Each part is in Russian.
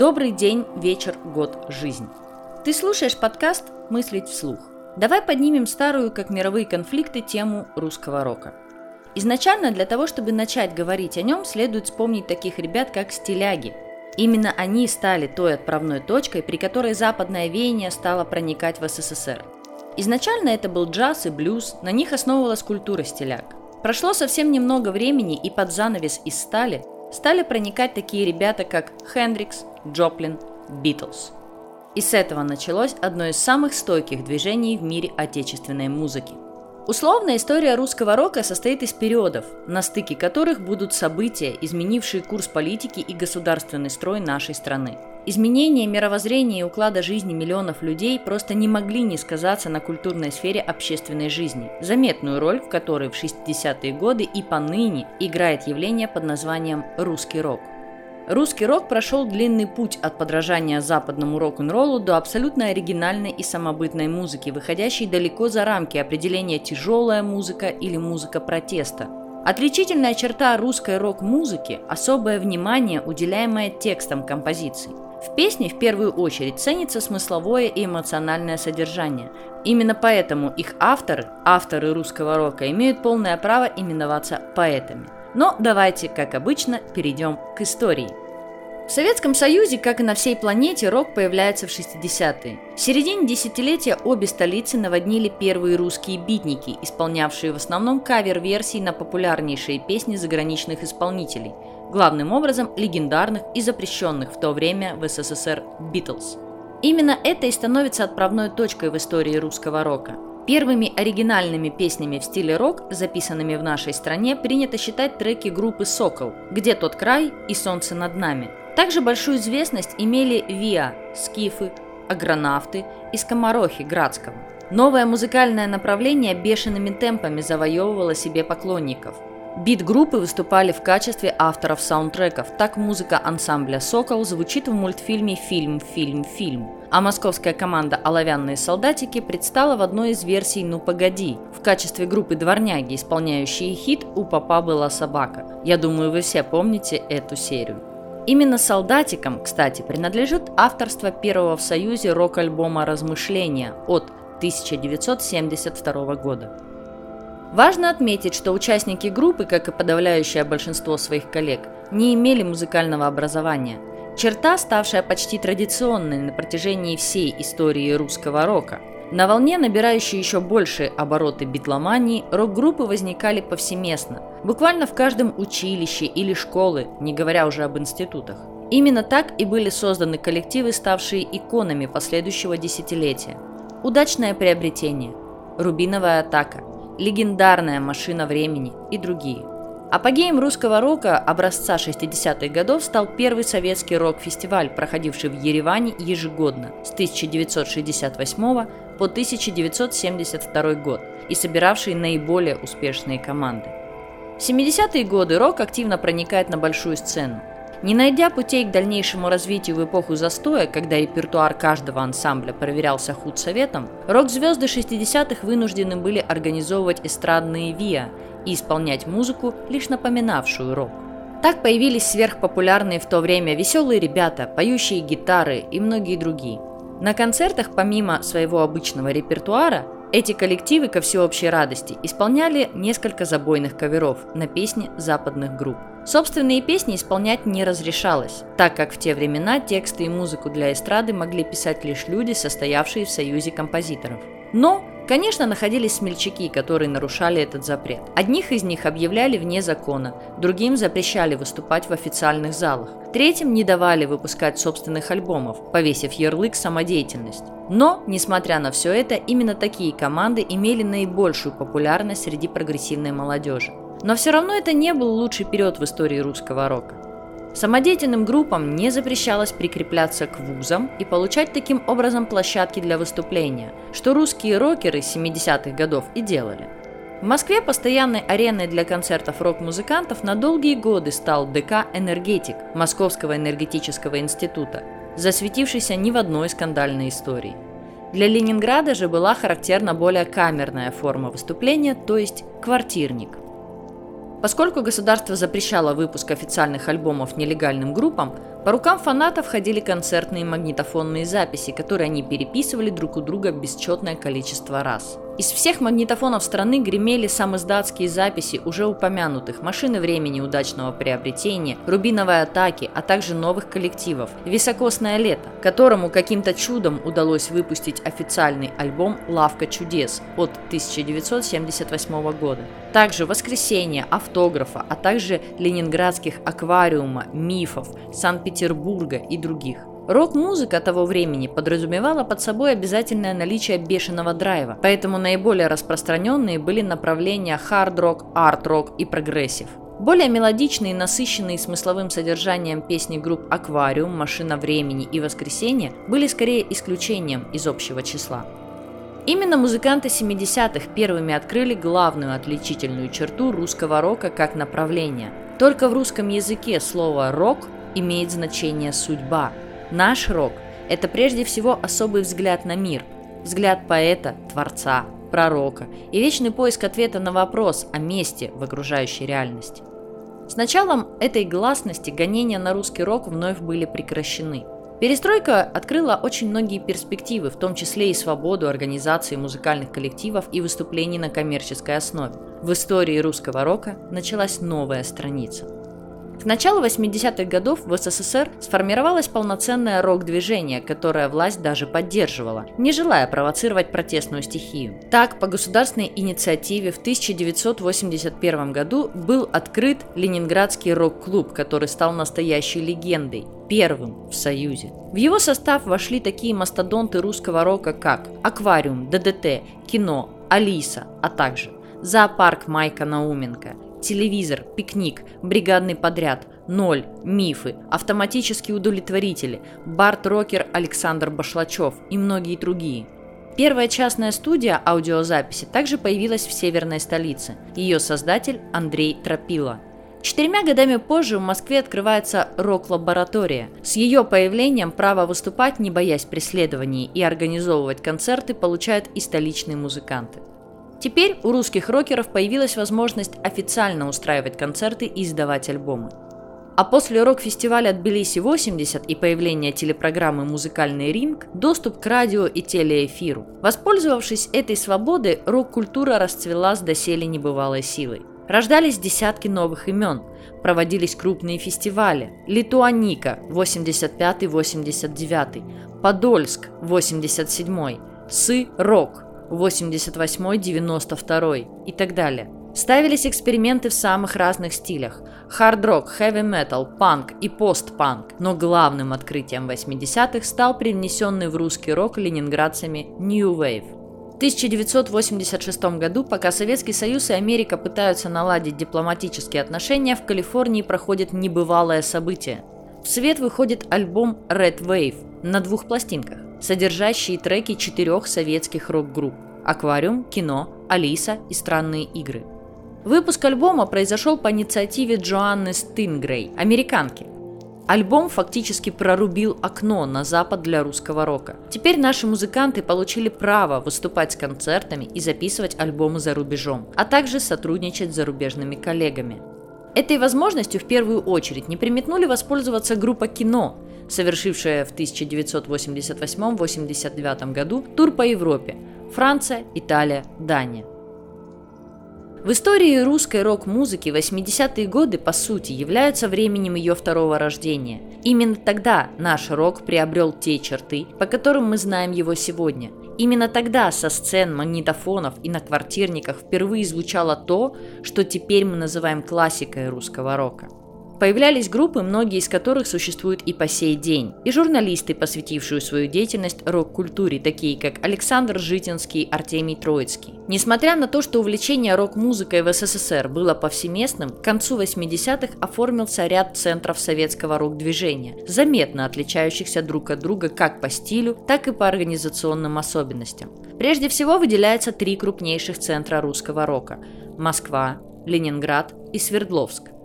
Добрый день, вечер, год, жизнь. Ты слушаешь подкаст «Мыслить вслух». Давай поднимем старую, как мировые конфликты, тему русского рока. Изначально для того, чтобы начать говорить о нем, следует вспомнить таких ребят, как стиляги. Именно они стали той отправной точкой, при которой западное веяние стало проникать в СССР. Изначально это был джаз и блюз, на них основывалась культура стиляг. Прошло совсем немного времени, и под занавес из стали стали проникать такие ребята, как Хендрикс, Джоплин, Битлз. И с этого началось одно из самых стойких движений в мире отечественной музыки. Условная история русского рока состоит из периодов, на стыке которых будут события, изменившие курс политики и государственный строй нашей страны. Изменения мировоззрения и уклада жизни миллионов людей просто не могли не сказаться на культурной сфере общественной жизни, заметную роль в которой в 60-е годы и поныне играет явление под названием «русский рок». Русский рок прошел длинный путь от подражания западному рок-н-роллу до абсолютно оригинальной и самобытной музыки, выходящей далеко за рамки определения тяжелая музыка или музыка протеста. Отличительная черта русской рок-музыки – особое внимание, уделяемое текстам композиций. В песне в первую очередь ценится смысловое и эмоциональное содержание. Именно поэтому их авторы, авторы русского рока, имеют полное право именоваться поэтами. Но давайте, как обычно, перейдем к истории. В Советском Союзе, как и на всей планете, рок появляется в 60-е. В середине десятилетия обе столицы наводнили первые русские битники, исполнявшие в основном кавер-версии на популярнейшие песни заграничных исполнителей, главным образом легендарных и запрещенных в то время в СССР Битлз. Именно это и становится отправной точкой в истории русского рока – Первыми оригинальными песнями в стиле рок, записанными в нашей стране, принято считать треки группы «Сокол», «Где тот край» и «Солнце над нами». Также большую известность имели «Виа», «Скифы», «Агронавты» и «Скоморохи» Градского. Новое музыкальное направление бешеными темпами завоевывало себе поклонников – Бит-группы выступали в качестве авторов саундтреков. Так музыка ансамбля «Сокол» звучит в мультфильме «Фильм, фильм, фильм». А московская команда «Оловянные солдатики» предстала в одной из версий «Ну погоди» в качестве группы дворняги, исполняющие хит «У папа была собака». Я думаю, вы все помните эту серию. Именно солдатикам, кстати, принадлежит авторство первого в Союзе рок-альбома «Размышления» от 1972 года. Важно отметить, что участники группы, как и подавляющее большинство своих коллег, не имели музыкального образования. Черта, ставшая почти традиционной на протяжении всей истории русского рока. На волне, набирающей еще большие обороты битломании, рок-группы возникали повсеместно, буквально в каждом училище или школы, не говоря уже об институтах. Именно так и были созданы коллективы, ставшие иконами последующего десятилетия. Удачное приобретение, рубиновая атака, легендарная машина времени и другие. Апогеем русского рока образца 60-х годов стал первый советский рок-фестиваль, проходивший в Ереване ежегодно с 1968 по 1972 год и собиравший наиболее успешные команды. В 70-е годы рок активно проникает на большую сцену. Не найдя путей к дальнейшему развитию в эпоху застоя, когда репертуар каждого ансамбля проверялся худсоветом, рок-звезды 60-х вынуждены были организовывать эстрадные ВИА и исполнять музыку, лишь напоминавшую рок. Так появились сверхпопулярные в то время веселые ребята, поющие гитары и многие другие. На концертах, помимо своего обычного репертуара, эти коллективы, ко всеобщей радости, исполняли несколько забойных каверов на песни западных групп. Собственные песни исполнять не разрешалось, так как в те времена тексты и музыку для эстрады могли писать лишь люди, состоявшие в союзе композиторов. Но, конечно, находились смельчаки, которые нарушали этот запрет. Одних из них объявляли вне закона, другим запрещали выступать в официальных залах, третьим не давали выпускать собственных альбомов, повесив ярлык «самодеятельность». Но, несмотря на все это, именно такие команды имели наибольшую популярность среди прогрессивной молодежи. Но все равно это не был лучший период в истории русского рока. Самодеятельным группам не запрещалось прикрепляться к вузам и получать таким образом площадки для выступления, что русские рокеры 70-х годов и делали. В Москве постоянной ареной для концертов рок-музыкантов на долгие годы стал ДК «Энергетик» Московского энергетического института, засветившийся ни в одной скандальной истории. Для Ленинграда же была характерна более камерная форма выступления, то есть квартирник – Поскольку государство запрещало выпуск официальных альбомов нелегальным группам, по рукам фанатов ходили концертные магнитофонные записи, которые они переписывали друг у друга бесчетное количество раз. Из всех магнитофонов страны гремели самоздатские записи уже упомянутых «Машины времени удачного приобретения», «Рубиновой атаки», а также новых коллективов «Високосное лето», которому каким-то чудом удалось выпустить официальный альбом «Лавка чудес» от 1978 года. Также «Воскресенье», «Автографа», а также ленинградских «Аквариума», «Мифов», Санкт-Петербурга и других. Рок-музыка того времени подразумевала под собой обязательное наличие бешеного драйва, поэтому наиболее распространенные были направления хард-рок, арт-рок и прогрессив. Более мелодичные и насыщенные смысловым содержанием песни групп «Аквариум», «Машина времени» и «Воскресенье» были скорее исключением из общего числа. Именно музыканты 70-х первыми открыли главную отличительную черту русского рока как направления. Только в русском языке слово «рок» имеет значение «судьба», Наш рок – это прежде всего особый взгляд на мир, взгляд поэта, творца, пророка и вечный поиск ответа на вопрос о месте в окружающей реальности. С началом этой гласности гонения на русский рок вновь были прекращены. Перестройка открыла очень многие перспективы, в том числе и свободу организации музыкальных коллективов и выступлений на коммерческой основе. В истории русского рока началась новая страница – к началу 80-х годов в СССР сформировалось полноценное рок-движение, которое власть даже поддерживала, не желая провоцировать протестную стихию. Так, по государственной инициативе в 1981 году был открыт Ленинградский рок-клуб, который стал настоящей легендой, первым в Союзе. В его состав вошли такие мастодонты русского рока, как «Аквариум», «ДДТ», «Кино», «Алиса», а также «Зоопарк» Майка Науменко, телевизор, пикник, бригадный подряд, ноль, мифы, автоматические удовлетворители, бард-рокер Александр Башлачев и многие другие. Первая частная студия аудиозаписи также появилась в северной столице. Ее создатель Андрей Тропила. Четырьмя годами позже в Москве открывается рок-лаборатория. С ее появлением право выступать, не боясь преследований, и организовывать концерты получают и столичные музыканты. Теперь у русских рокеров появилась возможность официально устраивать концерты и издавать альбомы. А после рок-фестиваля Тбилиси-80 и появления телепрограммы «Музыкальный ринг» доступ к радио и телеэфиру. Воспользовавшись этой свободой, рок-культура расцвела с доселе небывалой силой. Рождались десятки новых имен, проводились крупные фестивали. Литуаника 85-89, Подольск 87, Сы Рок 88-92 и так далее. Ставились эксперименты в самых разных стилях – хард-рок, хэви-метал, панк и пост-панк, но главным открытием 80-х стал привнесенный в русский рок ленинградцами New Wave. В 1986 году, пока Советский Союз и Америка пытаются наладить дипломатические отношения, в Калифорнии проходит небывалое событие. В свет выходит альбом Red Wave на двух пластинках содержащие треки четырех советских рок-групп «Аквариум», «Кино», «Алиса» и «Странные игры». Выпуск альбома произошел по инициативе Джоанны Стингрей, американки. Альбом фактически прорубил окно на запад для русского рока. Теперь наши музыканты получили право выступать с концертами и записывать альбомы за рубежом, а также сотрудничать с зарубежными коллегами. Этой возможностью в первую очередь не приметнули воспользоваться группа «Кино», совершившая в 1988-89 году тур по Европе – Франция, Италия, Дания. В истории русской рок-музыки 80-е годы, по сути, являются временем ее второго рождения. Именно тогда наш рок приобрел те черты, по которым мы знаем его сегодня. Именно тогда со сцен, магнитофонов и на квартирниках впервые звучало то, что теперь мы называем классикой русского рока. Появлялись группы, многие из которых существуют и по сей день, и журналисты, посвятившие свою деятельность рок-культуре, такие как Александр Житинский, Артемий Троицкий. Несмотря на то, что увлечение рок-музыкой в СССР было повсеместным, к концу 80-х оформился ряд центров советского рок-движения, заметно отличающихся друг от друга как по стилю, так и по организационным особенностям. Прежде всего выделяются три крупнейших центра русского рока – Москва, Ленинград и Свердловск –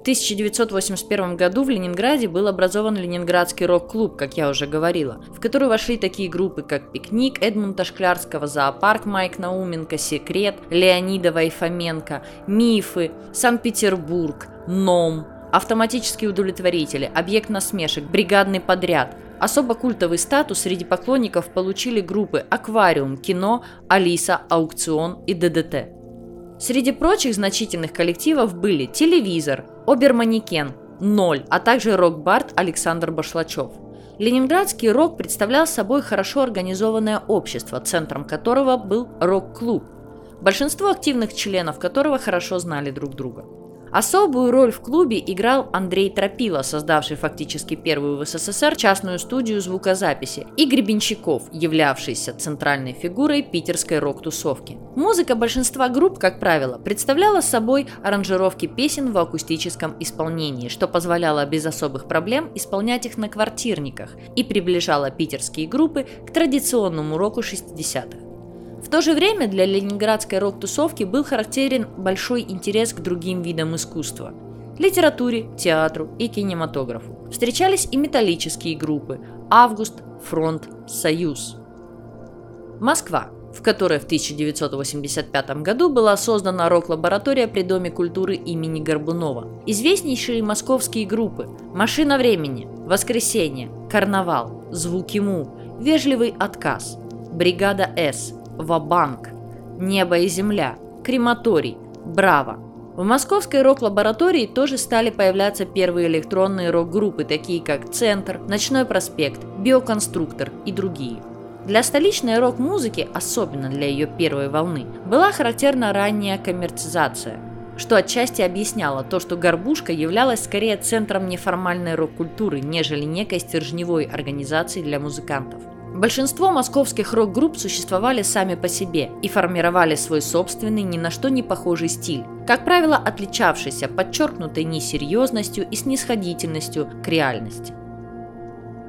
1981 году в Ленинграде был образован Ленинградский рок-клуб, как я уже говорила, в который вошли такие группы, как «Пикник» Эдмунда Шклярского, «Зоопарк» Майк Науменко, «Секрет» Леонидова и Фоменко, «Мифы», «Санкт-Петербург», «Ном», автоматические удовлетворители, объект насмешек, бригадный подряд. Особо культовый статус среди поклонников получили группы «Аквариум», «Кино», «Алиса», «Аукцион» и «ДДТ». Среди прочих значительных коллективов были «Телевизор», «Оберманекен», «Ноль», а также рок-бард Александр Башлачев. Ленинградский рок представлял собой хорошо организованное общество, центром которого был рок-клуб, большинство активных членов которого хорошо знали друг друга. Особую роль в клубе играл Андрей Тропила, создавший фактически первую в СССР частную студию звукозаписи, и Гребенщиков, являвшийся центральной фигурой питерской рок-тусовки. Музыка большинства групп, как правило, представляла собой аранжировки песен в акустическом исполнении, что позволяло без особых проблем исполнять их на квартирниках и приближало питерские группы к традиционному року 60-х. В то же время для ленинградской рок-тусовки был характерен большой интерес к другим видам искусства – литературе, театру и кинематографу. Встречались и металлические группы – «Август», «Фронт», «Союз». Москва, в которой в 1985 году была создана рок-лаборатория при Доме культуры имени Горбунова. Известнейшие московские группы «Машина времени», «Воскресенье», «Карнавал», «Звуки Му», «Вежливый отказ», «Бригада С», Вабанк, Небо и земля, Крематорий, Браво. В московской рок-лаборатории тоже стали появляться первые электронные рок-группы, такие как Центр, Ночной проспект, Биоконструктор и другие. Для столичной рок-музыки, особенно для ее первой волны, была характерна ранняя коммерцизация, что отчасти объясняло то, что «Горбушка» являлась скорее центром неформальной рок-культуры, нежели некой стержневой организацией для музыкантов. Большинство московских рок-групп существовали сами по себе и формировали свой собственный, ни на что не похожий стиль, как правило, отличавшийся подчеркнутой несерьезностью и снисходительностью к реальности.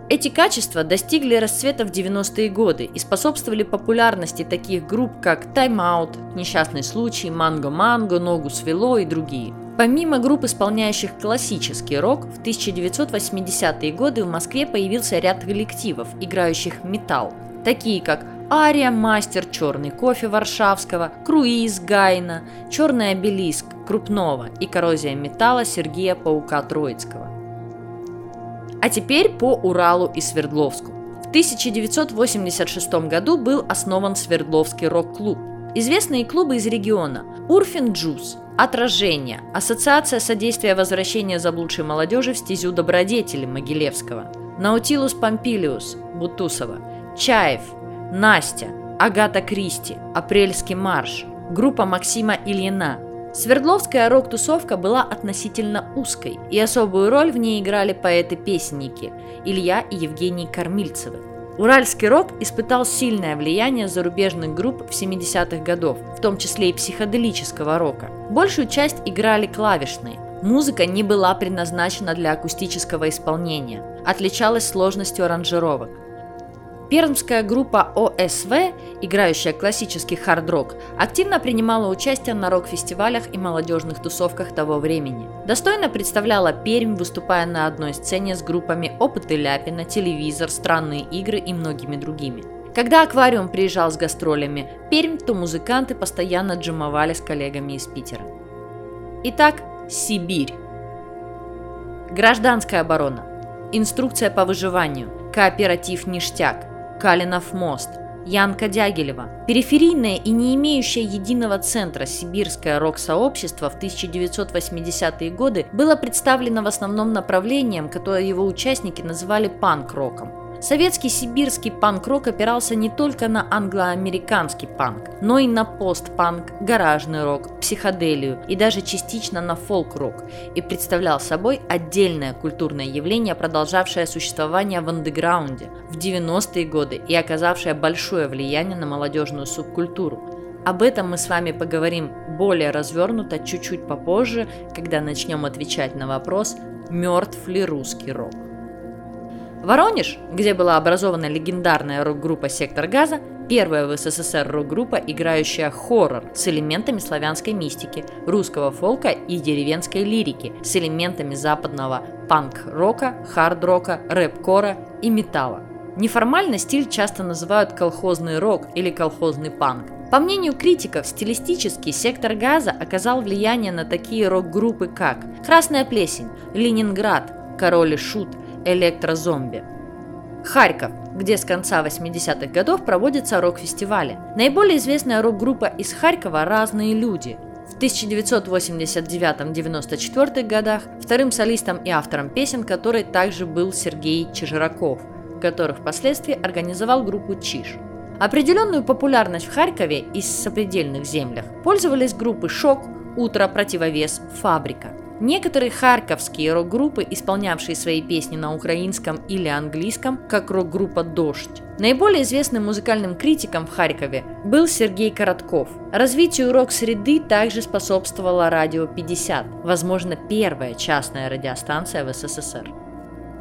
Эти качества достигли расцвета в 90-е годы и способствовали популярности таких групп, как Out, Несчастный случай, Манго Манго, Ногу свело и другие – Помимо групп, исполняющих классический рок, в 1980-е годы в Москве появился ряд коллективов, играющих металл, такие как Ария, Мастер, Черный кофе Варшавского, Круиз Гайна, Черный обелиск Крупного и Коррозия металла Сергея Паука Троицкого. А теперь по Уралу и Свердловску. В 1986 году был основан Свердловский рок-клуб. Известные клубы из региона – Урфин Джуз, Отражение. Ассоциация содействия возвращения заблудшей молодежи в стезю добродетели Могилевского. Наутилус Помпилиус Бутусова. Чаев. Настя. Агата Кристи. Апрельский марш. Группа Максима Ильина. Свердловская рок-тусовка была относительно узкой, и особую роль в ней играли поэты-песенники Илья и Евгений Кормильцевы. Уральский рок испытал сильное влияние зарубежных групп в 70-х годов, в том числе и психоделического рока. Большую часть играли клавишные. Музыка не была предназначена для акустического исполнения, отличалась сложностью аранжировок. Пермская группа ОСВ, играющая классический хард-рок, активно принимала участие на рок-фестивалях и молодежных тусовках того времени. Достойно представляла Пермь, выступая на одной сцене с группами Опыты Ляпина, Телевизор, Странные игры и многими другими. Когда «Аквариум» приезжал с гастролями Пермь, то музыканты постоянно джимовали с коллегами из Питера. Итак, Сибирь. Гражданская оборона. Инструкция по выживанию. Кооператив «Ништяк». Калинов мост, Янка Дягилева. Периферийное и не имеющее единого центра сибирское рок-сообщество в 1980-е годы было представлено в основном направлением, которое его участники называли панк-роком. Советский сибирский панк-рок опирался не только на англо-американский панк, но и на пост-панк, гаражный рок, психоделию и даже частично на фолк-рок и представлял собой отдельное культурное явление, продолжавшее существование в андеграунде в 90-е годы и оказавшее большое влияние на молодежную субкультуру. Об этом мы с вами поговорим более развернуто чуть-чуть попозже, когда начнем отвечать на вопрос, мертв ли русский рок. Воронеж, где была образована легендарная рок-группа «Сектор газа», Первая в СССР рок-группа, играющая хоррор с элементами славянской мистики, русского фолка и деревенской лирики, с элементами западного панк-рока, хард-рока, рэп-кора и металла. Неформально стиль часто называют колхозный рок или колхозный панк. По мнению критиков, стилистически сектор газа оказал влияние на такие рок-группы, как «Красная плесень», «Ленинград», «Король и шут», «Электрозомби». Харьков, где с конца 80-х годов проводятся рок-фестивали. Наиболее известная рок-группа из Харькова «Разные люди», в 1989-94 годах вторым солистом и автором песен которой также был Сергей Чижираков – который впоследствии организовал группу «Чиж». Определенную популярность в Харькове и сопредельных землях пользовались группы «Шок», «Утро», «Противовес», «Фабрика». Некоторые харьковские рок-группы, исполнявшие свои песни на украинском или английском, как рок-группа «Дождь». Наиболее известным музыкальным критиком в Харькове был Сергей Коротков. Развитию рок-среды также способствовало «Радио 50», возможно, первая частная радиостанция в СССР.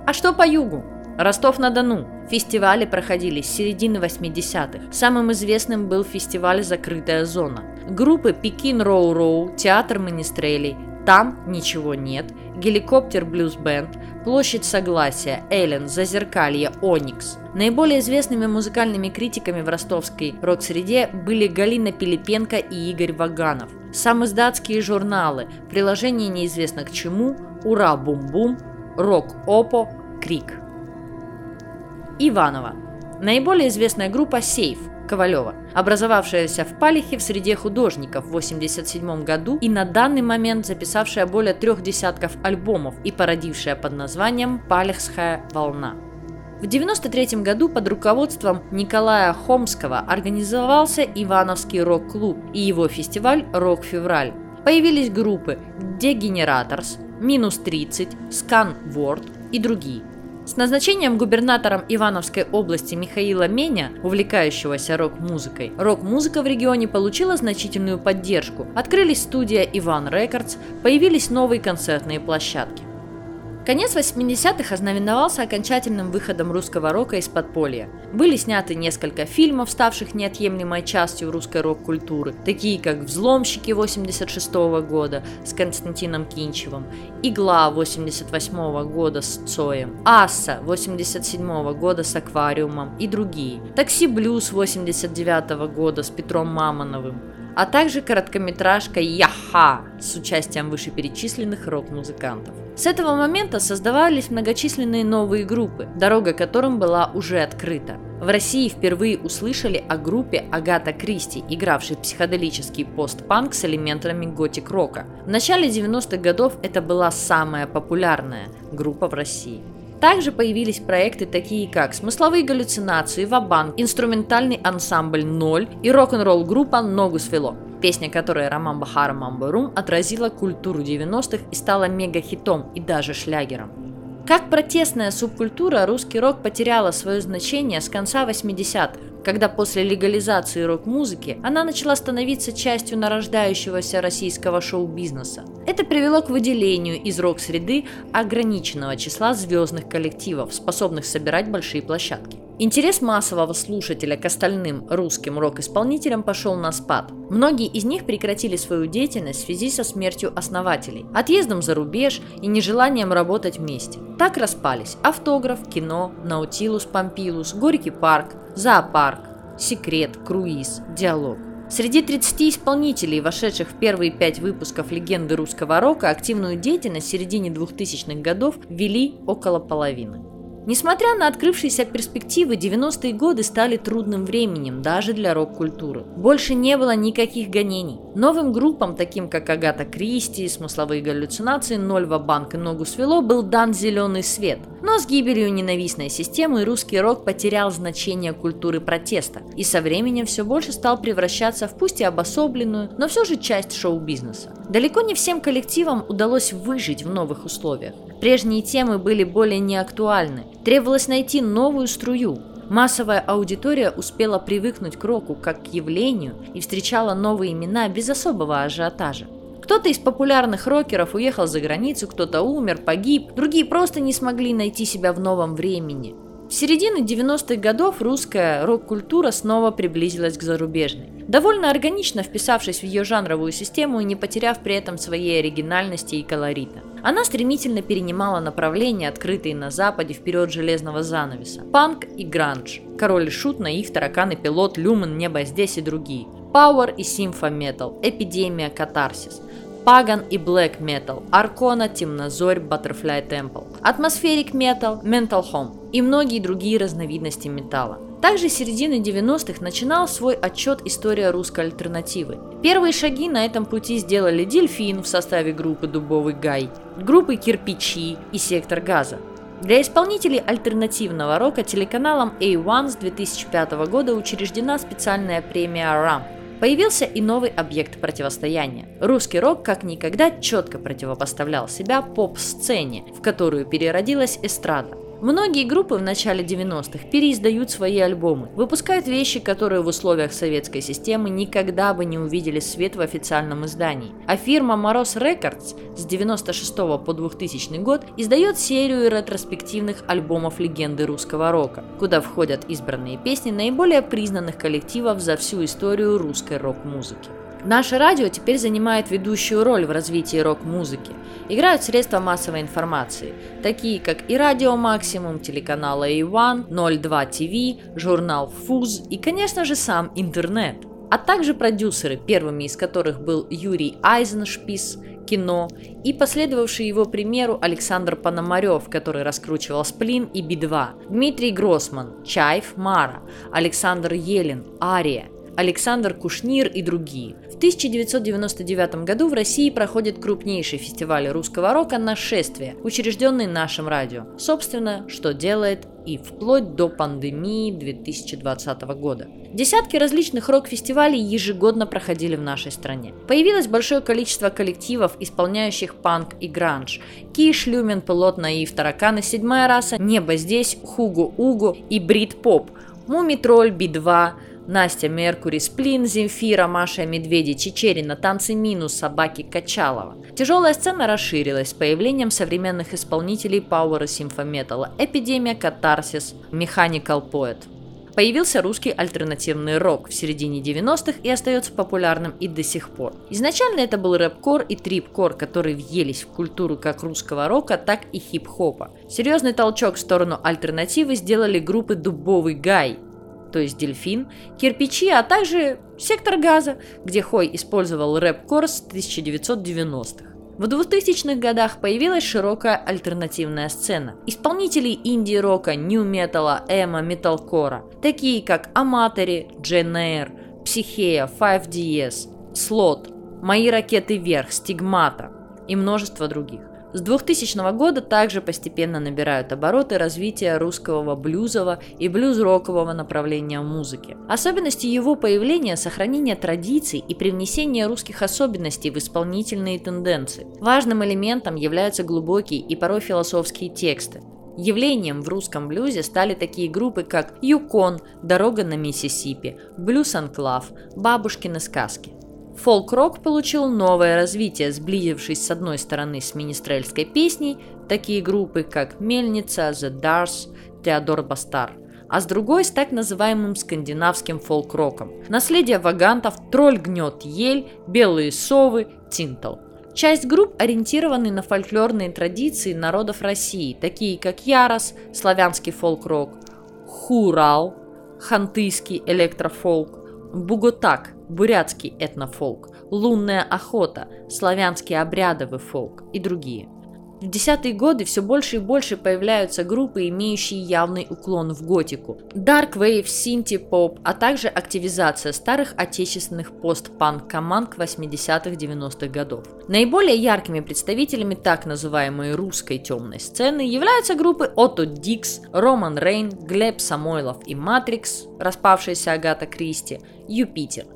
А что по югу? Ростов-на-Дону. Фестивали проходили с середины 80-х. Самым известным был фестиваль «Закрытая зона». Группы «Пекин Роу-Роу», «Театр Министрелей», «Там ничего нет», «Геликоптер Блюз Бенд», «Площадь Согласия», «Эллен», «Зазеркалье», «Оникс». Наиболее известными музыкальными критиками в ростовской рок-среде были Галина Пилипенко и Игорь Ваганов. Самоиздатские журналы, приложение неизвестно к чему, «Ура, бум-бум», «Рок-опо», «Крик». Иванова. Наиболее известная группа «Сейф» Ковалева, образовавшаяся в Палихе в среде художников в 1987 году и на данный момент записавшая более трех десятков альбомов и породившая под названием «Палехская волна». В 1993 году под руководством Николая Хомского организовался Ивановский рок-клуб и его фестиваль «Рок-февраль». Появились группы «Дегенераторс», «Минус 30», «Скан Ворд» и другие – с назначением губернатором Ивановской области Михаила Меня, увлекающегося рок-музыкой, рок-музыка в регионе получила значительную поддержку. Открылись студия Иван Рекордс, появились новые концертные площадки. Конец 80-х ознаменовался окончательным выходом русского рока из подполья. Были сняты несколько фильмов, ставших неотъемлемой частью русской рок-культуры, такие как «Взломщики» 86 -го года с Константином Кинчевым, «Игла» 88 -го года с Цоем, «Асса» 87 -го года с Аквариумом и другие, «Такси Блюз» 89 -го года с Петром Мамоновым, а также короткометражка «Яха» с участием вышеперечисленных рок-музыкантов. С этого момента создавались многочисленные новые группы, дорога которым была уже открыта. В России впервые услышали о группе Агата Кристи, игравшей психоделический постпанк с элементами готик-рока. В начале 90-х годов это была самая популярная группа в России. Также появились проекты такие как «Смысловые галлюцинации», «Вабанк», инструментальный ансамбль «Ноль» и рок-н-ролл группа «Ногу свело», песня которой Роман Бахара «Мамбарум» отразила культуру 90-х и стала мега-хитом и даже шлягером. Как протестная субкультура, русский рок потеряла свое значение с конца 80-х, когда после легализации рок-музыки она начала становиться частью нарождающегося российского шоу-бизнеса. Это привело к выделению из рок-среды ограниченного числа звездных коллективов, способных собирать большие площадки. Интерес массового слушателя к остальным русским рок-исполнителям пошел на спад. Многие из них прекратили свою деятельность в связи со смертью основателей, отъездом за рубеж и нежеланием работать вместе. Так распались Автограф, Кино, Наутилус, Помпилус, Горький парк, Зоопарк, Секрет, Круиз, Диалог. Среди 30 исполнителей, вошедших в первые пять выпусков «Легенды русского рока», активную деятельность в середине 2000-х годов вели около половины. Несмотря на открывшиеся перспективы, 90-е годы стали трудным временем даже для рок-культуры. Больше не было никаких гонений. Новым группам, таким как Агата Кристи, смысловые галлюцинации, Нольва Банк и Ногу свело, был дан зеленый свет. Но с гибелью ненавистной системы русский рок потерял значение культуры протеста и со временем все больше стал превращаться в пусть и обособленную, но все же часть шоу-бизнеса. Далеко не всем коллективам удалось выжить в новых условиях. Прежние темы были более неактуальны. Требовалось найти новую струю. Массовая аудитория успела привыкнуть к року как к явлению и встречала новые имена без особого ажиотажа. Кто-то из популярных рокеров уехал за границу, кто-то умер, погиб, другие просто не смогли найти себя в новом времени. В середине 90-х годов русская рок-культура снова приблизилась к зарубежной, довольно органично вписавшись в ее жанровую систему и не потеряв при этом своей оригинальности и колорита. Она стремительно перенимала направления, открытые на Западе в период железного занавеса. Панк и гранж, Король и Шут, Наив, Таракан и Пилот, Люмен, Небо здесь и другие. Power и Симфа Метал, Эпидемия, Катарсис. Паган и Black Metal, Аркона, Темнозорь, Butterfly Temple, Атмосферик Metal, Mental Home и многие другие разновидности металла. Также с середины 90-х начинал свой отчет история русской альтернативы. Первые шаги на этом пути сделали Дельфин в составе группы Дубовый Гай, группы Кирпичи и Сектор Газа. Для исполнителей альтернативного рока телеканалом A1 с 2005 года учреждена специальная премия RAM – Появился и новый объект противостояния. Русский рок как никогда четко противопоставлял себя поп-сцене, в которую переродилась эстрада. Многие группы в начале 90-х переиздают свои альбомы, выпускают вещи, которые в условиях советской системы никогда бы не увидели свет в официальном издании. А фирма Мороз Records с 96 по 2000 год издает серию ретроспективных альбомов легенды русского рока, куда входят избранные песни наиболее признанных коллективов за всю историю русской рок-музыки. Наше радио теперь занимает ведущую роль в развитии рок-музыки. Играют средства массовой информации, такие как и Радио Максимум, телеканал A1, 02 ТВ, журнал Фуз и, конечно же, сам интернет. А также продюсеры, первыми из которых был Юрий Айзеншпис, кино, и последовавший его примеру Александр Пономарев, который раскручивал «Сплин» и «Би-2», Дмитрий Гроссман, Чайф, Мара, Александр Елин, Ария – Александр Кушнир и другие. В 1999 году в России проходит крупнейший фестиваль русского рока «Нашествие», учрежденный нашим радио. Собственно, что делает и вплоть до пандемии 2020 года. Десятки различных рок-фестивалей ежегодно проходили в нашей стране. Появилось большое количество коллективов, исполняющих панк и гранж. Киш, Люмен, Пилот, Наив, Тараканы, Седьмая раса, Небо здесь, Хуго Угу и Брит Поп, Мумитроль, Би-2, Настя Меркури, Сплин, Земфира, Маша Медведи, Чечерина, Танцы Минус, Собаки Качалова. Тяжелая сцена расширилась с появлением современных исполнителей Power и симфометалла, Эпидемия, Катарсис, Mechanical Poet. Появился русский альтернативный рок в середине 90-х и остается популярным и до сих пор. Изначально это был рэп-кор и трип-кор, которые въелись в культуру как русского рока, так и хип-хопа. Серьезный толчок в сторону альтернативы сделали группы «Дубовый Гай», то есть дельфин, кирпичи, а также сектор газа, где Хой использовал рэп-кор с 1990-х. В 2000-х годах появилась широкая альтернативная сцена. Исполнители инди-рока, нью-металла, эмо, металкора, такие как Аматори, Джен Эйр, Психея, 5DS, Слот, Мои ракеты вверх, Стигмата и множество других. С 2000 года также постепенно набирают обороты развития русского блюзового и блюз-рокового направления музыки. Особенностью его появления – сохранение традиций и привнесение русских особенностей в исполнительные тенденции. Важным элементом являются глубокие и порой философские тексты. Явлением в русском блюзе стали такие группы, как «Юкон», «Дорога на Миссисипи», «Блюз Анклав», «Бабушкины сказки». Фолк-рок получил новое развитие, сблизившись с одной стороны с министрельской песней, такие группы как Мельница, The Dars, Теодор Бастар, а с другой с так называемым скандинавским фолк-роком. Наследие вагантов «Тролль гнет ель», «Белые совы», «Тинтл». Часть групп ориентированы на фольклорные традиции народов России, такие как Ярос, славянский фолк-рок, Хурал, хантыйский электрофолк, Буготак, бурятский этнофолк, лунная охота, славянский обрядовый фолк и другие. В десятые годы все больше и больше появляются группы, имеющие явный уклон в готику. Dark Wave, Synthie-Pop, а также активизация старых отечественных пост-панк команд 80-х-90-х годов. Наиболее яркими представителями так называемой русской темной сцены являются группы Otto Dix, Роман Рейн, Глеб Самойлов и Матрикс, распавшаяся Агата Кристи, Юпитер.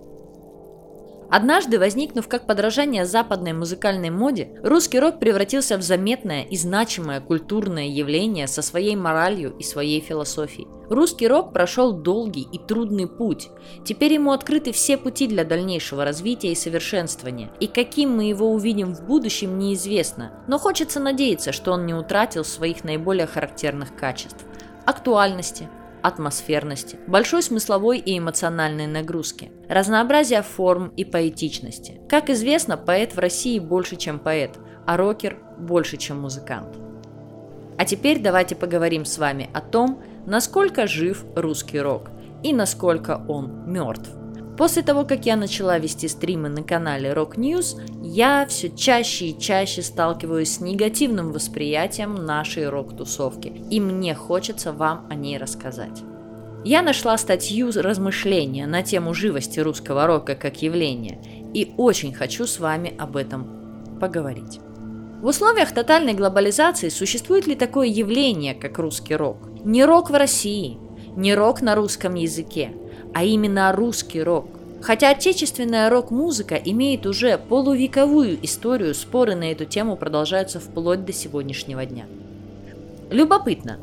Однажды, возникнув как подражание западной музыкальной моде, русский рок превратился в заметное и значимое культурное явление со своей моралью и своей философией. Русский рок прошел долгий и трудный путь. Теперь ему открыты все пути для дальнейшего развития и совершенствования. И каким мы его увидим в будущем, неизвестно. Но хочется надеяться, что он не утратил своих наиболее характерных качеств. актуальности, атмосферности, большой смысловой и эмоциональной нагрузки, разнообразия форм и поэтичности. Как известно, поэт в России больше, чем поэт, а рокер больше, чем музыкант. А теперь давайте поговорим с вами о том, насколько жив русский рок и насколько он мертв. После того, как я начала вести стримы на канале Rock News, я все чаще и чаще сталкиваюсь с негативным восприятием нашей рок-тусовки, и мне хочется вам о ней рассказать. Я нашла статью размышления на тему живости русского рока как явления, и очень хочу с вами об этом поговорить. В условиях тотальной глобализации существует ли такое явление, как русский рок? Не рок в России, не рок на русском языке, а именно русский рок. Хотя отечественная рок-музыка имеет уже полувековую историю, споры на эту тему продолжаются вплоть до сегодняшнего дня. Любопытно,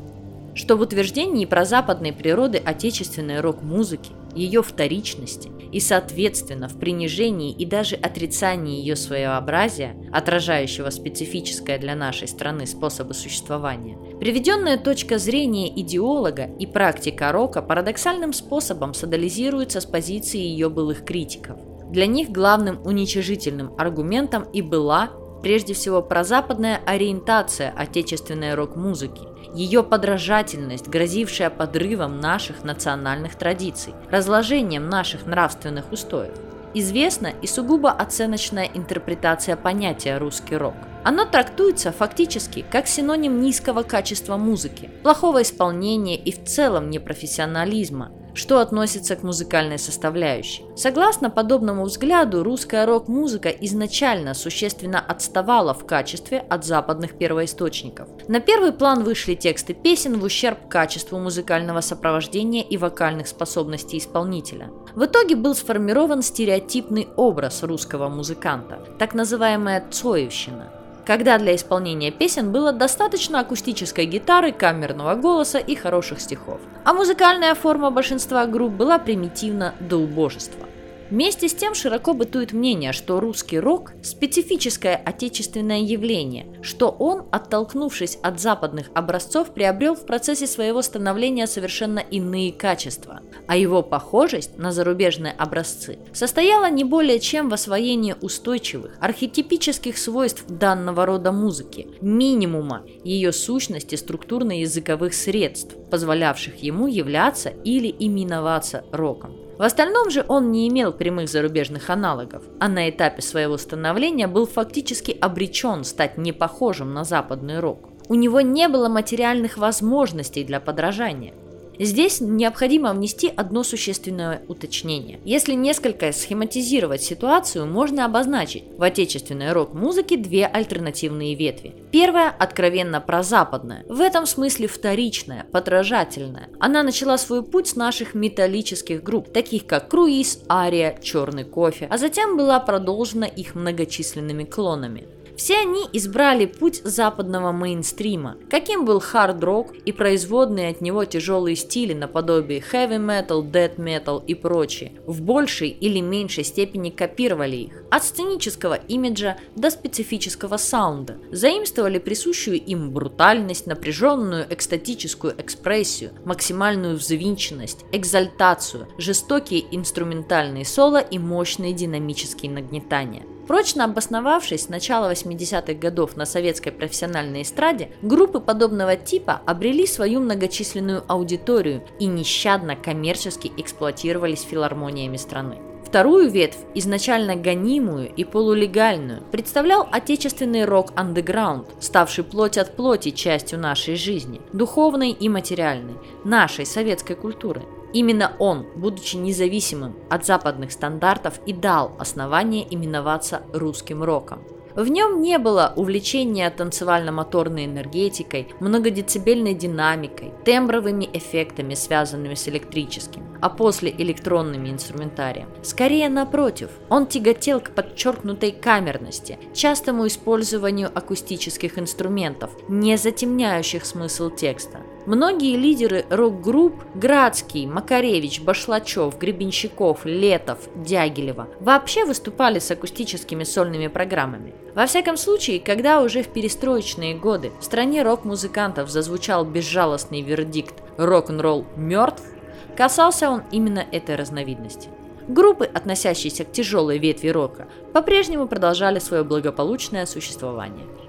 что в утверждении про западной природы отечественной рок-музыки, ее вторичности и, соответственно, в принижении и даже отрицании ее своеобразия, отражающего специфическое для нашей страны способы существования, приведенная точка зрения идеолога и практика рока парадоксальным способом санализируется с позиции ее былых критиков. Для них главным уничижительным аргументом и была прежде всего прозападная ориентация отечественной рок-музыки, ее подражательность, грозившая подрывом наших национальных традиций, разложением наших нравственных устоев. Известна и сугубо оценочная интерпретация понятия «русский рок». Оно трактуется фактически как синоним низкого качества музыки, плохого исполнения и в целом непрофессионализма, что относится к музыкальной составляющей. Согласно подобному взгляду, русская рок-музыка изначально существенно отставала в качестве от западных первоисточников. На первый план вышли тексты песен в ущерб качеству музыкального сопровождения и вокальных способностей исполнителя. В итоге был сформирован стереотипный образ русского музыканта, так называемая «цоевщина», когда для исполнения песен было достаточно акустической гитары, камерного голоса и хороших стихов. А музыкальная форма большинства групп была примитивна до убожества. Вместе с тем широко бытует мнение, что русский рок – специфическое отечественное явление, что он, оттолкнувшись от западных образцов, приобрел в процессе своего становления совершенно иные качества, а его похожесть на зарубежные образцы состояла не более чем в освоении устойчивых, архетипических свойств данного рода музыки, минимума ее сущности структурно-языковых средств, позволявших ему являться или именоваться роком. В остальном же он не имел прямых зарубежных аналогов, а на этапе своего становления был фактически обречен стать непохожим на западный рок. У него не было материальных возможностей для подражания. Здесь необходимо внести одно существенное уточнение. Если несколько схематизировать ситуацию, можно обозначить в отечественной рок-музыке две альтернативные ветви. Первая откровенно прозападная, в этом смысле вторичная, подражательная. Она начала свой путь с наших металлических групп, таких как Круиз, Ария, Черный кофе, а затем была продолжена их многочисленными клонами. Все они избрали путь западного мейнстрима, каким был хард-рок и производные от него тяжелые стили наподобие heavy metal, death metal и прочие, в большей или меньшей степени копировали их, от сценического имиджа до специфического саунда, заимствовали присущую им брутальность, напряженную экстатическую экспрессию, максимальную взвинченность, экзальтацию, жестокие инструментальные соло и мощные динамические нагнетания. Прочно обосновавшись с начала 80-х годов на советской профессиональной эстраде, группы подобного типа обрели свою многочисленную аудиторию и нещадно коммерчески эксплуатировались филармониями страны. Вторую ветвь, изначально гонимую и полулегальную, представлял отечественный рок-андеграунд, ставший плоть от плоти частью нашей жизни, духовной и материальной, нашей советской культуры – Именно он, будучи независимым от западных стандартов, и дал основание именоваться русским роком. В нем не было увлечения танцевально-моторной энергетикой, многодецибельной динамикой, тембровыми эффектами, связанными с электрическим, а после электронными инструментарием. Скорее напротив, он тяготел к подчеркнутой камерности, частому использованию акустических инструментов, не затемняющих смысл текста. Многие лидеры рок-групп – Градский, Макаревич, Башлачев, Гребенщиков, Летов, Дягилева – вообще выступали с акустическими сольными программами. Во всяком случае, когда уже в перестроечные годы в стране рок-музыкантов зазвучал безжалостный вердикт «рок-н-ролл мертв», касался он именно этой разновидности. Группы, относящиеся к тяжелой ветви рока, по-прежнему продолжали свое благополучное существование –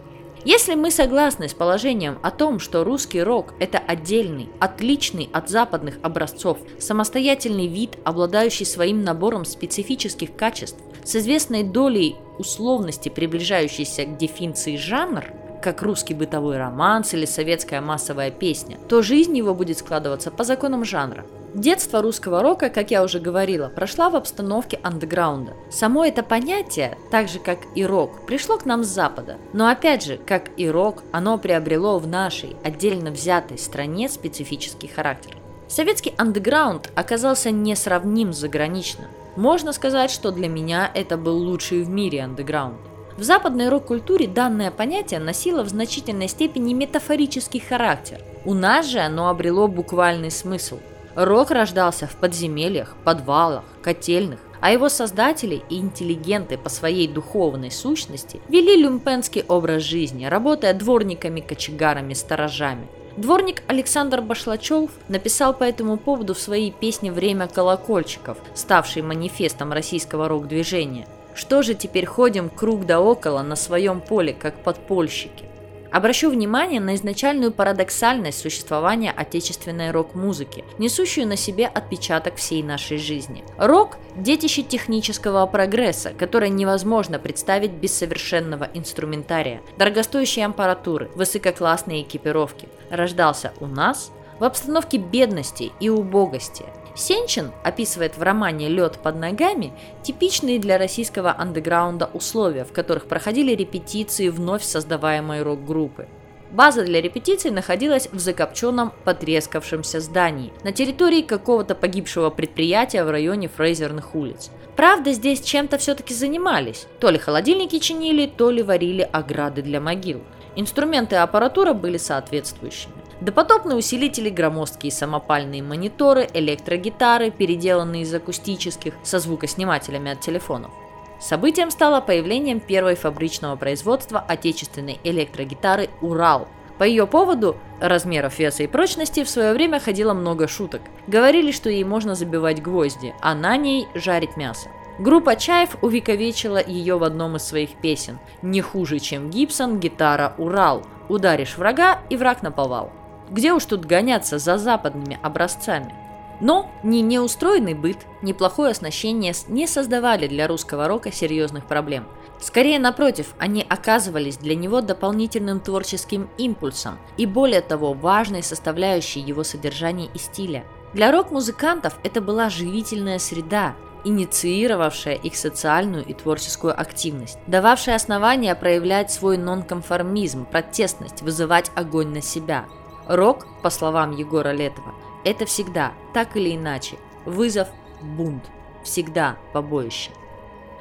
если мы согласны с положением о том, что русский рок – это отдельный, отличный от западных образцов, самостоятельный вид, обладающий своим набором специфических качеств, с известной долей условности, приближающейся к дефиниции жанр, как русский бытовой романс или советская массовая песня, то жизнь его будет складываться по законам жанра – Детство русского рока, как я уже говорила, прошла в обстановке андеграунда. Само это понятие, так же как и рок, пришло к нам с Запада. Но опять же, как и рок, оно приобрело в нашей, отдельно взятой стране специфический характер. Советский андеграунд оказался несравним с заграничным. Можно сказать, что для меня это был лучший в мире андеграунд. В западной рок-культуре данное понятие носило в значительной степени метафорический характер. У нас же оно обрело буквальный смысл – Рок рождался в подземельях, подвалах, котельных, а его создатели и интеллигенты по своей духовной сущности вели люмпенский образ жизни, работая дворниками, кочегарами, сторожами. Дворник Александр Башлачев написал по этому поводу в своей песне «Время колокольчиков», ставшей манифестом российского рок-движения. «Что же теперь ходим круг да около на своем поле, как подпольщики?» Обращу внимание на изначальную парадоксальность существования отечественной рок-музыки, несущую на себе отпечаток всей нашей жизни. Рок – детище технического прогресса, которое невозможно представить без совершенного инструментария, дорогостоящей аппаратуры, высококлассной экипировки. Рождался у нас в обстановке бедности и убогости – Сенчин описывает в романе «Лед под ногами» типичные для российского андеграунда условия, в которых проходили репетиции вновь создаваемой рок-группы. База для репетиций находилась в закопченном, потрескавшемся здании на территории какого-то погибшего предприятия в районе Фрейзерных улиц. Правда, здесь чем-то все-таки занимались. То ли холодильники чинили, то ли варили ограды для могил. Инструменты и аппаратура были соответствующими. Допотопные усилители, громоздкие самопальные мониторы, электрогитары, переделанные из акустических со звукоснимателями от телефонов. Событием стало появлением первой фабричного производства отечественной электрогитары «Урал». По ее поводу, размеров веса и прочности, в свое время ходило много шуток. Говорили, что ей можно забивать гвозди, а на ней жарить мясо. Группа Чаев увековечила ее в одном из своих песен. Не хуже, чем Гибсон, гитара «Урал». Ударишь врага, и враг наповал. Где уж тут гоняться за западными образцами? Но ни неустроенный быт, ни плохое оснащение не создавали для русского рока серьезных проблем. Скорее напротив, они оказывались для него дополнительным творческим импульсом и более того, важной составляющей его содержания и стиля. Для рок-музыкантов это была живительная среда, инициировавшая их социальную и творческую активность, дававшая основания проявлять свой нонконформизм, протестность, вызывать огонь на себя – Рок, по словам Егора Летова, это всегда, так или иначе, вызов, бунт, всегда побоище.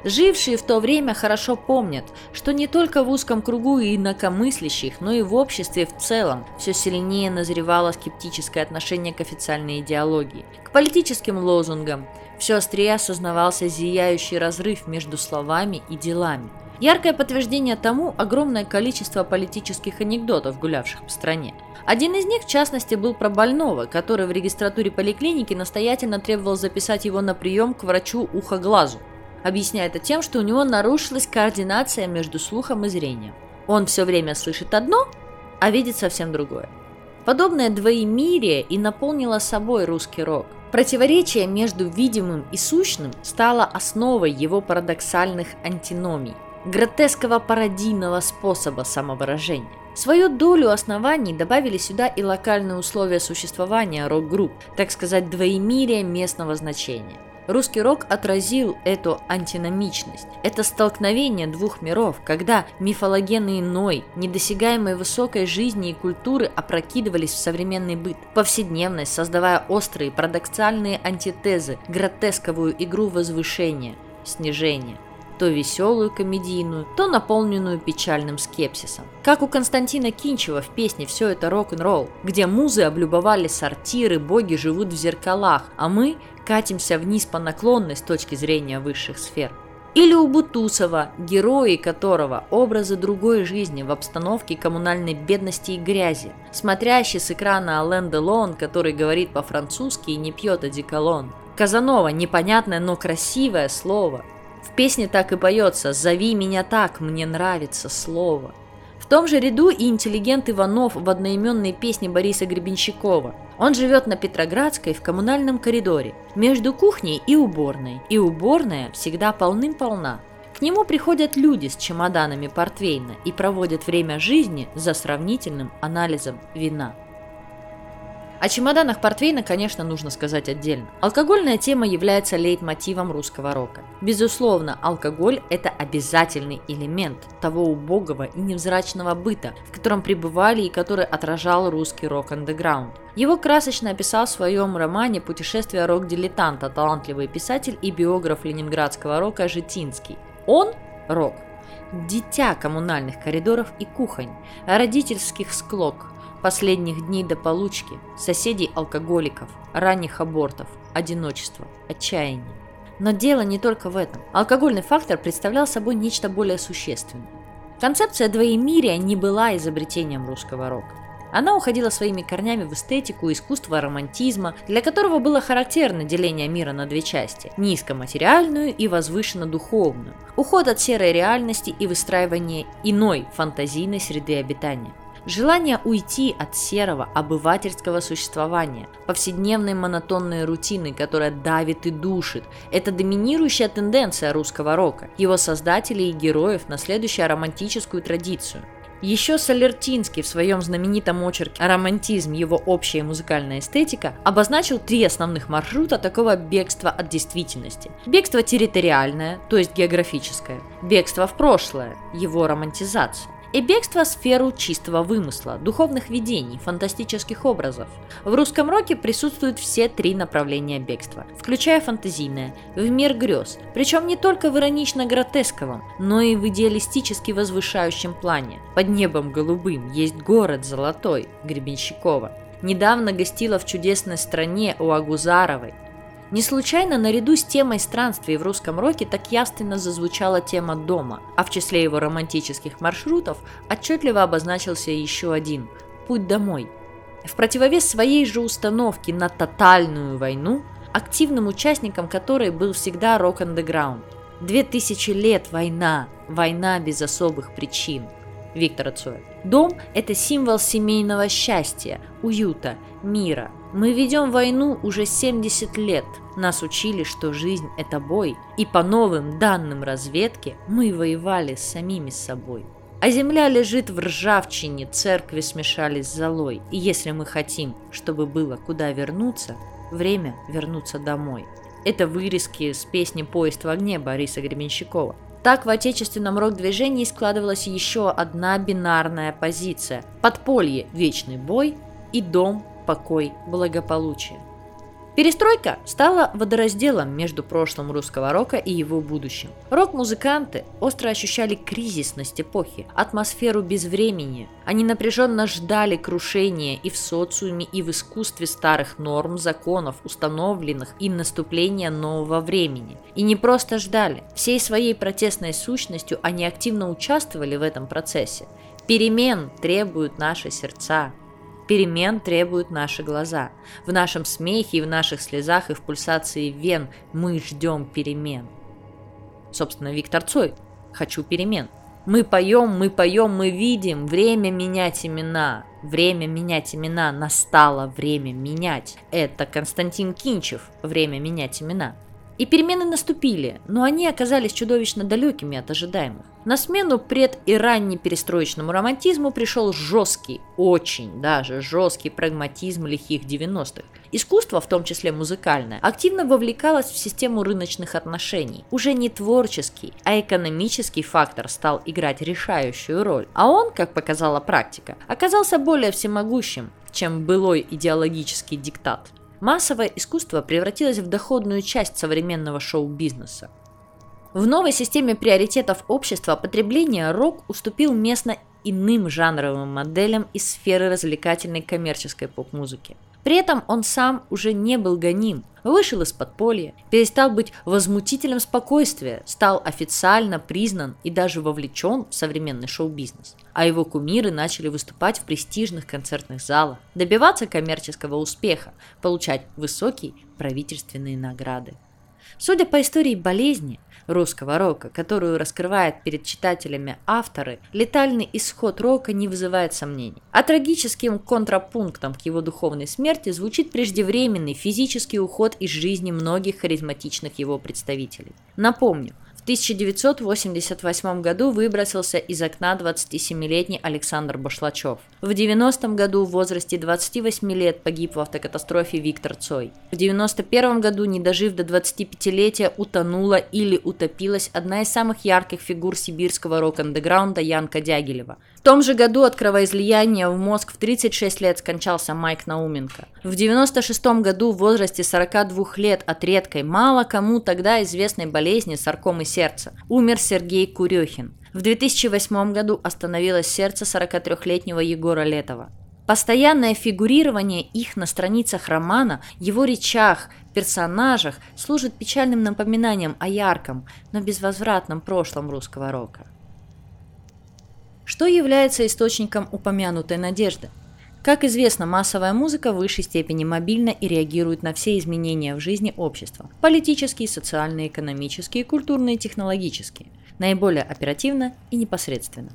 Жившие в то время хорошо помнят, что не только в узком кругу инакомыслящих, но и в обществе в целом все сильнее назревало скептическое отношение к официальной идеологии, к политическим лозунгам, все острее осознавался зияющий разрыв между словами и делами. Яркое подтверждение тому огромное количество политических анекдотов, гулявших по стране – один из них, в частности, был про больного, который в регистратуре поликлиники настоятельно требовал записать его на прием к врачу ухо-глазу, объясняя это тем, что у него нарушилась координация между слухом и зрением. Он все время слышит одно, а видит совсем другое. Подобное двоемирие и наполнило собой русский рок. Противоречие между видимым и сущным стало основой его парадоксальных антиномий, гротеского пародийного способа самовыражения. Свою долю оснований добавили сюда и локальные условия существования рок-групп, так сказать, двоемирие местного значения. Русский рок отразил эту антиномичность, это столкновение двух миров, когда мифологенный иной, недосягаемой высокой жизни и культуры опрокидывались в современный быт, повседневность, создавая острые парадоксальные антитезы, гротесковую игру возвышения, снижения – то веселую комедийную, то наполненную печальным скепсисом. Как у Константина Кинчева в песне «Все это рок-н-ролл», где музы облюбовали сортиры, боги живут в зеркалах, а мы катимся вниз по наклонной с точки зрения высших сфер. Или у Бутусова, герои которого – образы другой жизни в обстановке коммунальной бедности и грязи, смотрящий с экрана Ален Делон, который говорит по-французски и не пьет одеколон. Казанова – непонятное, но красивое слово. В песне так и поется «Зови меня так, мне нравится слово» том же ряду и интеллигент Иванов в одноименной песне Бориса Гребенщикова. Он живет на Петроградской в коммунальном коридоре, между кухней и уборной, и уборная всегда полным-полна. К нему приходят люди с чемоданами портвейна и проводят время жизни за сравнительным анализом вина. О чемоданах портвейна, конечно, нужно сказать отдельно. Алкогольная тема является лейтмотивом русского рока. Безусловно, алкоголь – это обязательный элемент того убогого и невзрачного быта, в котором пребывали и который отражал русский рок-андеграунд. Его красочно описал в своем романе «Путешествие рок-дилетанта» талантливый писатель и биограф ленинградского рока Житинский. Он – рок, дитя коммунальных коридоров и кухонь, родительских склок, последних дней до получки, соседей-алкоголиков, ранних абортов, одиночества, отчаяния. Но дело не только в этом. Алкогольный фактор представлял собой нечто более существенное. Концепция двоемирия не была изобретением русского рока. Она уходила своими корнями в эстетику, искусство романтизма, для которого было характерно деление мира на две части – низкоматериальную и возвышенно-духовную, уход от серой реальности и выстраивание иной фантазийной среды обитания. Желание уйти от серого обывательского существования, повседневной монотонной рутины, которая давит и душит, это доминирующая тенденция русского рока, его создателей и героев, наследующая романтическую традицию. Еще Солертинский в своем знаменитом очерке «Романтизм. Его общая музыкальная эстетика» обозначил три основных маршрута такого бегства от действительности. Бегство территориальное, то есть географическое, бегство в прошлое, его романтизация, и бегство в сферу чистого вымысла, духовных видений, фантастических образов. В русском роке присутствуют все три направления бегства, включая фантазийное, в мир грез, причем не только в иронично-гротесковом, но и в идеалистически возвышающем плане. Под небом голубым есть город золотой, Гребенщикова. Недавно гостила в чудесной стране у Агузаровой, не случайно наряду с темой странствий в русском роке так явственно зазвучала тема дома, а в числе его романтических маршрутов отчетливо обозначился еще один – путь домой. В противовес своей же установке на тотальную войну, активным участником которой был всегда рок-андеграунд. Две тысячи лет война, война без особых причин. Виктор Цой. Дом – это символ семейного счастья, уюта, мира – мы ведем войну уже 70 лет. Нас учили, что жизнь – это бой. И по новым данным разведки мы воевали с самими собой. А земля лежит в ржавчине, церкви смешались с золой. И если мы хотим, чтобы было куда вернуться, время вернуться домой. Это вырезки с песни «Поезд в огне» Бориса Гребенщикова. Так в отечественном рок-движении складывалась еще одна бинарная позиция – подполье – вечный бой и дом покой, благополучие. Перестройка стала водоразделом между прошлым русского рока и его будущим. Рок-музыканты остро ощущали кризисность эпохи, атмосферу безвремени. Они напряженно ждали крушения и в социуме, и в искусстве старых норм, законов, установленных и наступления нового времени. И не просто ждали. Всей своей протестной сущностью они активно участвовали в этом процессе. Перемен требуют наши сердца, Перемен требуют наши глаза. В нашем смехе и в наших слезах и в пульсации вен мы ждем перемен. Собственно, Виктор Цой «Хочу перемен». Мы поем, мы поем, мы видим. Время менять имена. Время менять имена. Настало время менять. Это Константин Кинчев. Время менять имена. И перемены наступили, но они оказались чудовищно далекими от ожидаемых. На смену пред- и раннеперестроечному романтизму пришел жесткий, очень даже жесткий прагматизм лихих 90-х. Искусство, в том числе музыкальное, активно вовлекалось в систему рыночных отношений. Уже не творческий, а экономический фактор стал играть решающую роль. А он, как показала практика, оказался более всемогущим, чем былой идеологический диктат массовое искусство превратилось в доходную часть современного шоу-бизнеса. В новой системе приоритетов общества потребления рок уступил место иным жанровым моделям из сферы развлекательной коммерческой поп-музыки. При этом он сам уже не был гоним, вышел из подполья, перестал быть возмутителем спокойствия, стал официально признан и даже вовлечен в современный шоу-бизнес. А его кумиры начали выступать в престижных концертных залах, добиваться коммерческого успеха, получать высокие правительственные награды. Судя по истории болезни, русского рока, которую раскрывает перед читателями авторы, летальный исход рока не вызывает сомнений. А трагическим контрапунктом к его духовной смерти звучит преждевременный физический уход из жизни многих харизматичных его представителей. Напомню, 1988 году выбросился из окна 27-летний Александр Башлачев. В 90 году в возрасте 28 лет погиб в автокатастрофе Виктор Цой. В 91 году, не дожив до 25-летия, утонула или утопилась одна из самых ярких фигур сибирского рок-андеграунда Янка Дягилева. В том же году от кровоизлияния в мозг в 36 лет скончался Майк Науменко. В 96 году в возрасте 42 лет от редкой, мало кому тогда известной болезни саркомы сердца умер Сергей Курехин. В 2008 году остановилось сердце 43-летнего Егора Летова. Постоянное фигурирование их на страницах романа, его речах, персонажах служит печальным напоминанием о ярком, но безвозвратном прошлом русского рока. Что является источником упомянутой надежды? Как известно, массовая музыка в высшей степени мобильна и реагирует на все изменения в жизни общества – политические, социальные, экономические, культурные, технологические – наиболее оперативно и непосредственно.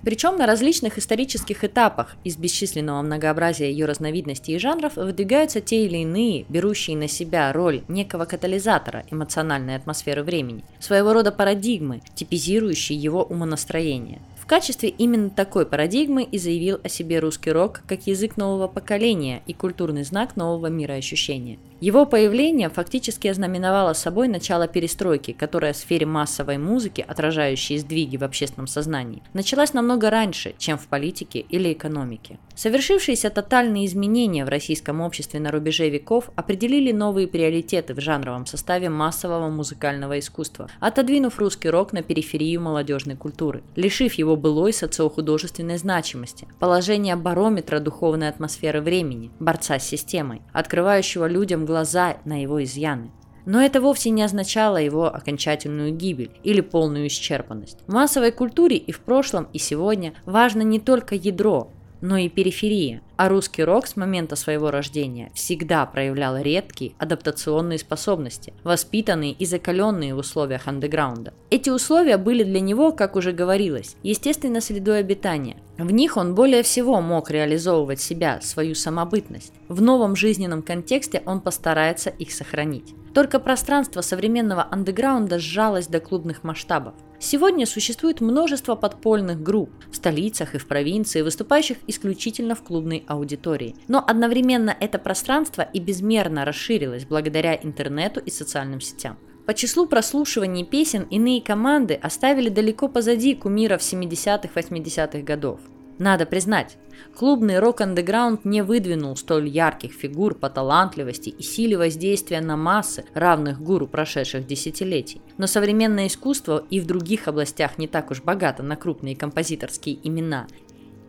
Причем на различных исторических этапах из бесчисленного многообразия ее разновидностей и жанров выдвигаются те или иные, берущие на себя роль некого катализатора эмоциональной атмосферы времени, своего рода парадигмы, типизирующие его умонастроение качестве именно такой парадигмы и заявил о себе русский рок как язык нового поколения и культурный знак нового мира ощущения. Его появление фактически ознаменовало собой начало перестройки, которая в сфере массовой музыки, отражающей сдвиги в общественном сознании, началась намного раньше, чем в политике или экономике. Совершившиеся тотальные изменения в российском обществе на рубеже веков определили новые приоритеты в жанровом составе массового музыкального искусства, отодвинув русский рок на периферию молодежной культуры, лишив его былой социохудожественной значимости, положения барометра духовной атмосферы времени, борца с системой, открывающего людям глаза на его изъяны. Но это вовсе не означало его окончательную гибель или полную исчерпанность. В массовой культуре и в прошлом, и сегодня важно не только ядро, но и периферия. А русский рок с момента своего рождения всегда проявлял редкие адаптационные способности, воспитанные и закаленные в условиях андеграунда. Эти условия были для него, как уже говорилось, естественно средой обитания. В них он более всего мог реализовывать себя, свою самобытность. В новом жизненном контексте он постарается их сохранить. Только пространство современного андеграунда сжалось до клубных масштабов. Сегодня существует множество подпольных групп в столицах и в провинции, выступающих исключительно в клубной аудитории. Но одновременно это пространство и безмерно расширилось благодаря интернету и социальным сетям. По числу прослушиваний песен иные команды оставили далеко позади кумиров 70-80-х годов. Надо признать, клубный рок-андеграунд не выдвинул столь ярких фигур по талантливости и силе воздействия на массы, равных гуру прошедших десятилетий. Но современное искусство и в других областях не так уж богато на крупные композиторские имена,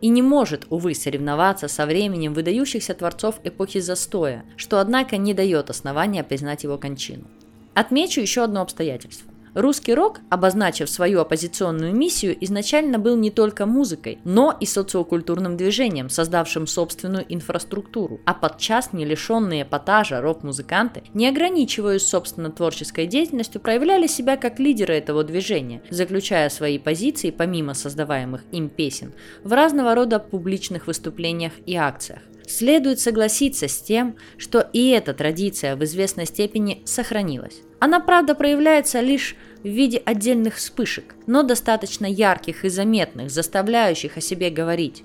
и не может, увы, соревноваться со временем выдающихся творцов эпохи застоя, что, однако, не дает основания признать его кончину. Отмечу еще одно обстоятельство. Русский рок, обозначив свою оппозиционную миссию, изначально был не только музыкой, но и социокультурным движением, создавшим собственную инфраструктуру. А подчас не лишенные эпатажа рок-музыканты, не ограничиваясь собственно творческой деятельностью, проявляли себя как лидеры этого движения, заключая свои позиции, помимо создаваемых им песен, в разного рода публичных выступлениях и акциях. Следует согласиться с тем, что и эта традиция в известной степени сохранилась. Она, правда, проявляется лишь в виде отдельных вспышек, но достаточно ярких и заметных, заставляющих о себе говорить.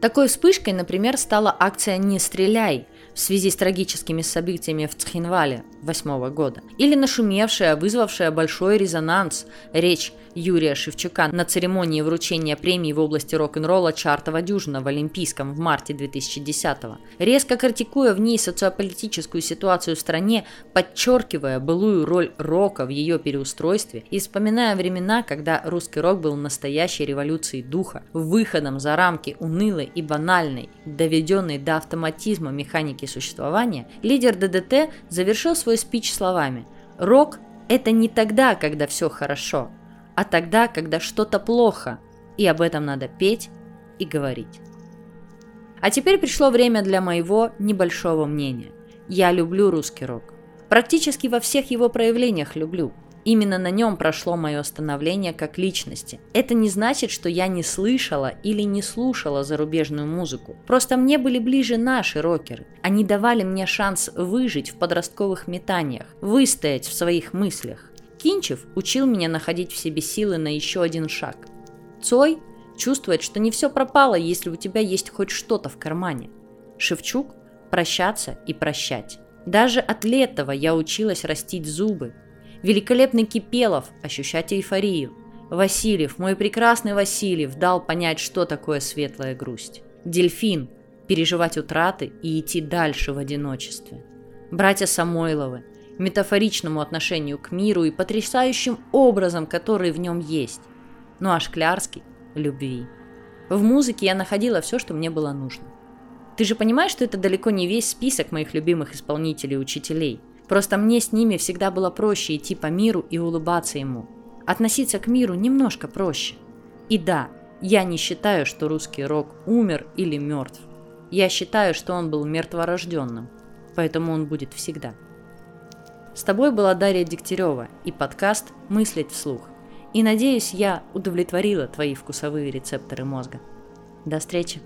Такой вспышкой, например, стала акция «Не стреляй», в связи с трагическими событиями в Цхинвале 2008 года, или нашумевшая, вызвавшая большой резонанс речь Юрия Шевчука на церемонии вручения премии в области рок-н-ролла «Чартова дюжина» в Олимпийском в марте 2010-го, резко критикуя в ней социополитическую ситуацию в стране, подчеркивая былую роль рока в ее переустройстве и вспоминая времена, когда русский рок был настоящей революцией духа, выходом за рамки унылой и банальной, доведенной до автоматизма механики существования, лидер ДДТ завершил свой спич словами «Рок – это не тогда, когда все хорошо, а тогда, когда что-то плохо, и об этом надо петь и говорить. А теперь пришло время для моего небольшого мнения. Я люблю русский рок. Практически во всех его проявлениях люблю. Именно на нем прошло мое становление как личности. Это не значит, что я не слышала или не слушала зарубежную музыку. Просто мне были ближе наши рокеры. Они давали мне шанс выжить в подростковых метаниях, выстоять в своих мыслях. Кинчев учил меня находить в себе силы на еще один шаг. Цой чувствует, что не все пропало, если у тебя есть хоть что-то в кармане. Шевчук – прощаться и прощать. Даже от Летова я училась растить зубы. Великолепный Кипелов – ощущать эйфорию. Васильев, мой прекрасный Васильев, дал понять, что такое светлая грусть. Дельфин – переживать утраты и идти дальше в одиночестве. Братья Самойловы – метафоричному отношению к миру и потрясающим образом, который в нем есть. Ну а Шклярский – любви. В музыке я находила все, что мне было нужно. Ты же понимаешь, что это далеко не весь список моих любимых исполнителей и учителей. Просто мне с ними всегда было проще идти по миру и улыбаться ему. Относиться к миру немножко проще. И да, я не считаю, что русский рок умер или мертв. Я считаю, что он был мертворожденным, поэтому он будет всегда. С тобой была Дарья Дегтярева и подкаст «Мыслить вслух». И надеюсь, я удовлетворила твои вкусовые рецепторы мозга. До встречи!